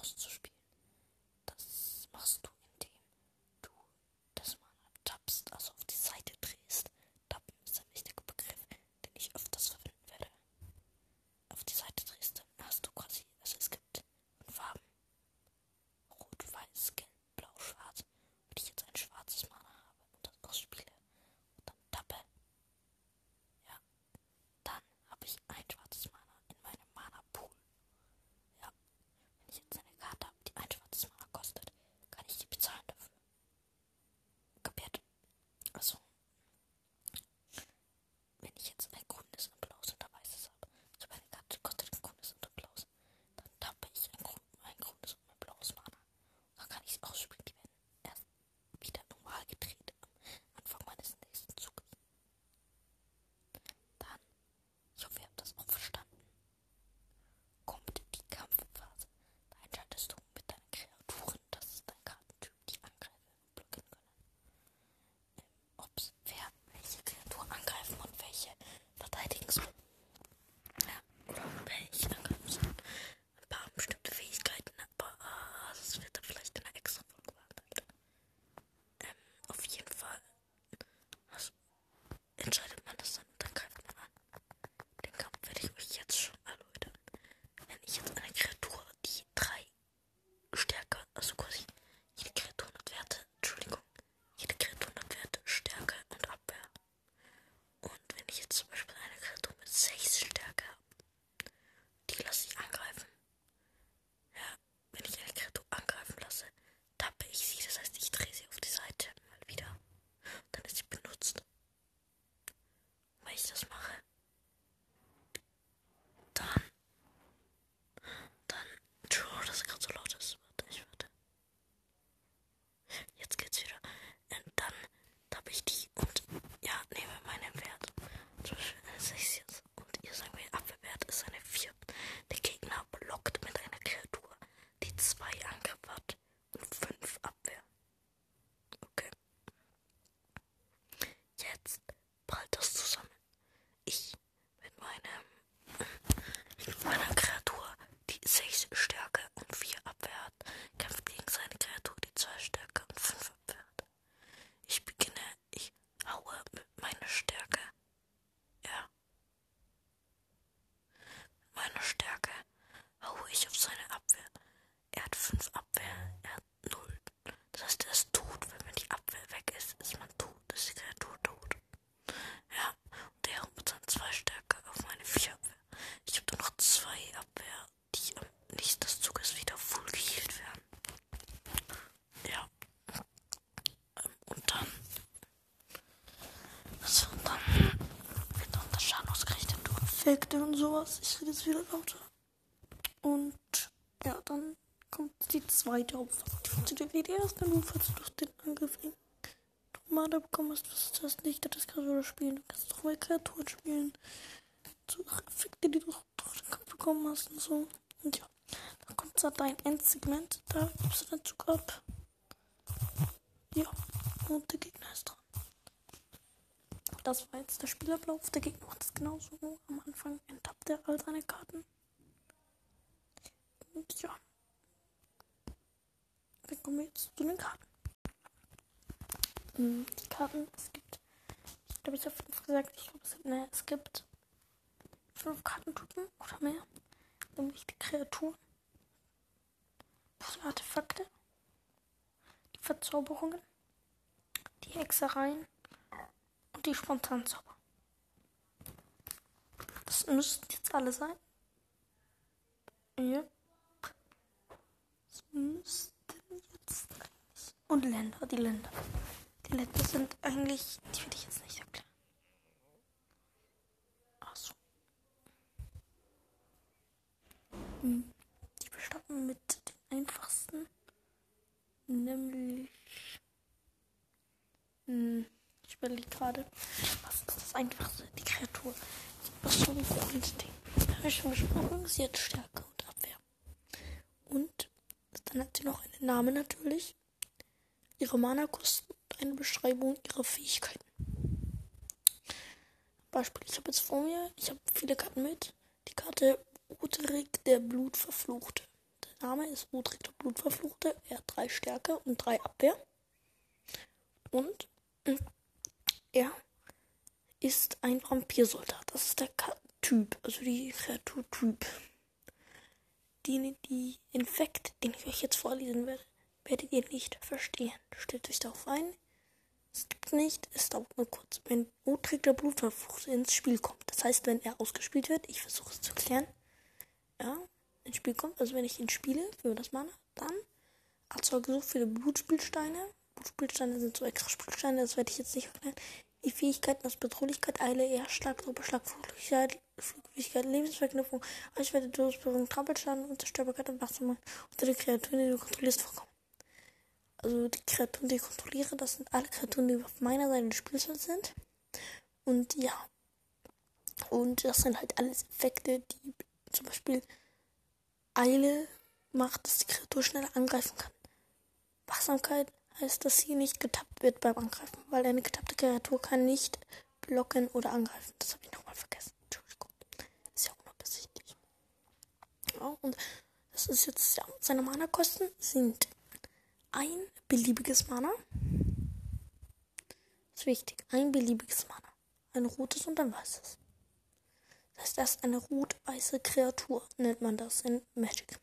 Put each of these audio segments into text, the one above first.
Ağız Effekte und sowas. Ich rede jetzt wieder lauter. Und ja, dann kommt die zweite funktioniert wie die erste, nur falls du durch den Angriff Mana bekommen hast, was das nicht? Das kannst du spielen. Du kannst doch mal Kreaturen spielen. So Effekte, die du durch den Kampf bekommen hast und so. Und ja, dann kommt da dein Endsegment. Da gibst du den Zug ab. Ja, und der Gegner ist dran. Das war jetzt der Spielablauf. Der Gegner macht es genauso. Am Anfang enttappt er all seine Karten. Und ja. Dann kommen wir jetzt zu den Karten. Hm, Die Karten, es gibt. Ich glaube, ich habe fünf gesagt. Ich glaube, es gibt, ne, es gibt fünf Kartentypen oder mehr. Nämlich die Kreaturen, die Artefakte, die Verzauberungen, die Hexereien und die Spontanzauber. Das müssten jetzt alle sein. Ja. Das müssten jetzt eigentlich. Und Länder, die Länder. Die Länder sind eigentlich. Die will ich jetzt nicht erklären. Achso. Hm, Die bestatten mit den einfachsten. Nämlich. Hm, überlege gerade. Was ist das einfachste? Die Kreatur. Was schon ein Grundding. Habe ich schon besprochen. Sie hat Stärke und Abwehr. Und dann hat sie noch einen Namen natürlich. Ihre Mana-Kosten und eine Beschreibung ihrer Fähigkeiten. Beispiel, ich habe jetzt vor mir, ich habe viele Karten mit. Die Karte Udrik der Blutverfluchte. Der Name ist Udrik der Blutverfluchte. Er hat drei Stärke und drei Abwehr. Und mm, er ist ein Vampirsoldat. Das ist der Typ, also die Kreaturtyp. Die, die Infekt, den ich euch jetzt vorlesen werde, werdet ihr nicht verstehen. Stellt euch darauf ein. Es gibt nicht, es dauert nur kurz, wenn Utrik der Blutverflucht ins Spiel kommt. Das heißt, wenn er ausgespielt wird, ich versuche es zu klären, ja, ins Spiel kommt, also wenn ich ihn spiele für das Mana, dann erzeuge so viele Blutspielsteine. Blutspielsteine sind so extra Spielsteine, das werde ich jetzt nicht erklären. Die Fähigkeiten aus Bedrohlichkeit, Eile, Erstschlag, Überschlag, Fluglichkeit, Flugfähigkeit, Lebensverknüpfung, Reichweite, Todesberührung, Trampelschaden, Unzerstörbarkeit und Wachstum unter den Kreaturen, die du kontrollierst, vorkommen. Also die Kreaturen, die ich kontrolliere, das sind alle Kreaturen, die auf meiner Seite des Spiels sind. Und ja. Und das sind halt alles Effekte, die zum Beispiel Eile macht, dass die Kreatur schneller angreifen kann. Wachsamkeit heißt, dass sie nicht getappt wird beim Angreifen, weil eine getappte Kreatur kann nicht blocken oder angreifen. Das habe ich nochmal vergessen. Entschuldigung. Ist ja unabsichtlich. Ja, und das ist jetzt, ja, seine Mana-Kosten sind ein beliebiges Mana. Das ist wichtig. Ein beliebiges Mana. Ein rotes und ein weißes. Das heißt, das ist eine rot-weiße Kreatur, nennt man das in Magic.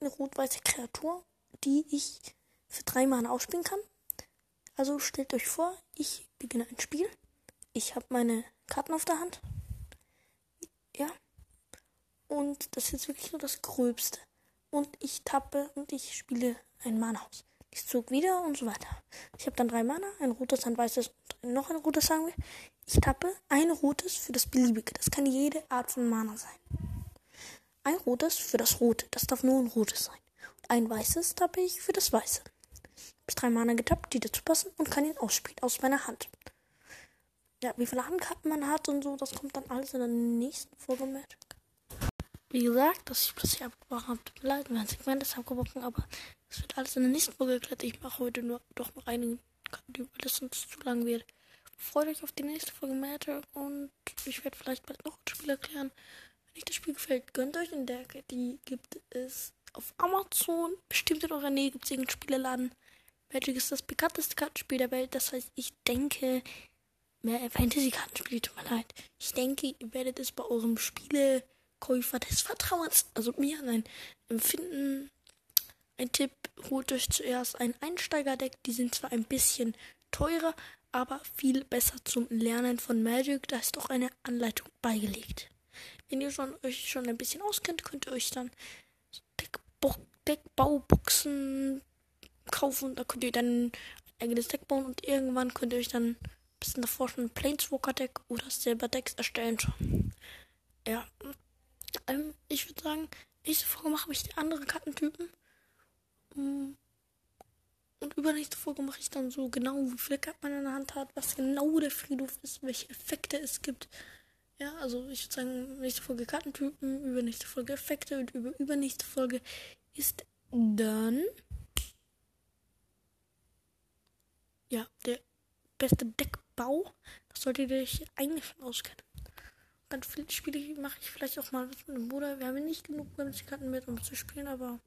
Eine rot-weiße Kreatur, die ich für drei Mana ausspielen kann. Also stellt euch vor, ich beginne ein Spiel. Ich habe meine Karten auf der Hand. Ja. Und das ist jetzt wirklich nur das Gröbste. Und ich tappe und ich spiele ein Mana aus. Ich zog wieder und so weiter. Ich habe dann drei Mana, ein rotes, ein weißes und noch ein rotes, sagen wir. Ich tappe ein rotes für das beliebige. Das kann jede Art von Mana sein. Ein rotes für das rote. Das darf nur ein rotes sein. Ein weißes tappe ich für das weiße. Ich drei Mana getappt, die dazu passen und kann ihn ausspielen aus meiner Hand. Ja, wie viele Handkarten man hat und so, das kommt dann alles in der nächsten Folge Magic. Wie gesagt, dass ich hier abgebrochen habe, tut mir leid, mein Segment ist abgebrochen, aber das wird alles in der nächsten Folge erklärt. Ich mache heute nur doch noch Karten, weil das sonst zu lang wird. freut euch auf die nächste Folge Magic und ich werde vielleicht bald noch ein Spiel erklären. Wenn euch das Spiel gefällt, gönnt euch in der Die gibt es auf Amazon. Bestimmt in eurer Nähe gibt es irgendeinen Spieleladen. Magic ist das bekannteste Kartenspiel der Welt. Das heißt, ich denke, mehr Fantasy-Kartenspiel, tut mir leid. Ich denke, ihr werdet es bei eurem Spielekäufer des Vertrauens, also mir, nein, empfinden. Ein Tipp, holt euch zuerst ein Einsteigerdeck. Die sind zwar ein bisschen teurer, aber viel besser zum Lernen von Magic. Da ist auch eine Anleitung beigelegt. Wenn ihr schon, euch schon ein bisschen auskennt, könnt ihr euch dann Deckbauboxen kaufen. Da könnt ihr dann ein eigenes Deck bauen und irgendwann könnt ihr euch dann ein bisschen davor schon ein Planeswalker-Deck oder selber Decks erstellen. Ja. Ähm, ich würde sagen, nächste Folge mache ich die anderen Kartentypen. Mm. Und übernächste Folge mache ich dann so genau, wie viel Karten man in der Hand hat, was genau der Friedhof ist, welche Effekte es gibt. Ja, also ich würde sagen, nächste Folge Kartentypen, übernächste Folge Effekte und über übernächste Folge ist dann ja der beste Deckbau. Das solltet ihr euch eigentlich schon auskennen. Ganz viele Spiele mache ich vielleicht auch mal mit meinem Bruder. Wir haben nicht genug Karten mit, um zu spielen, aber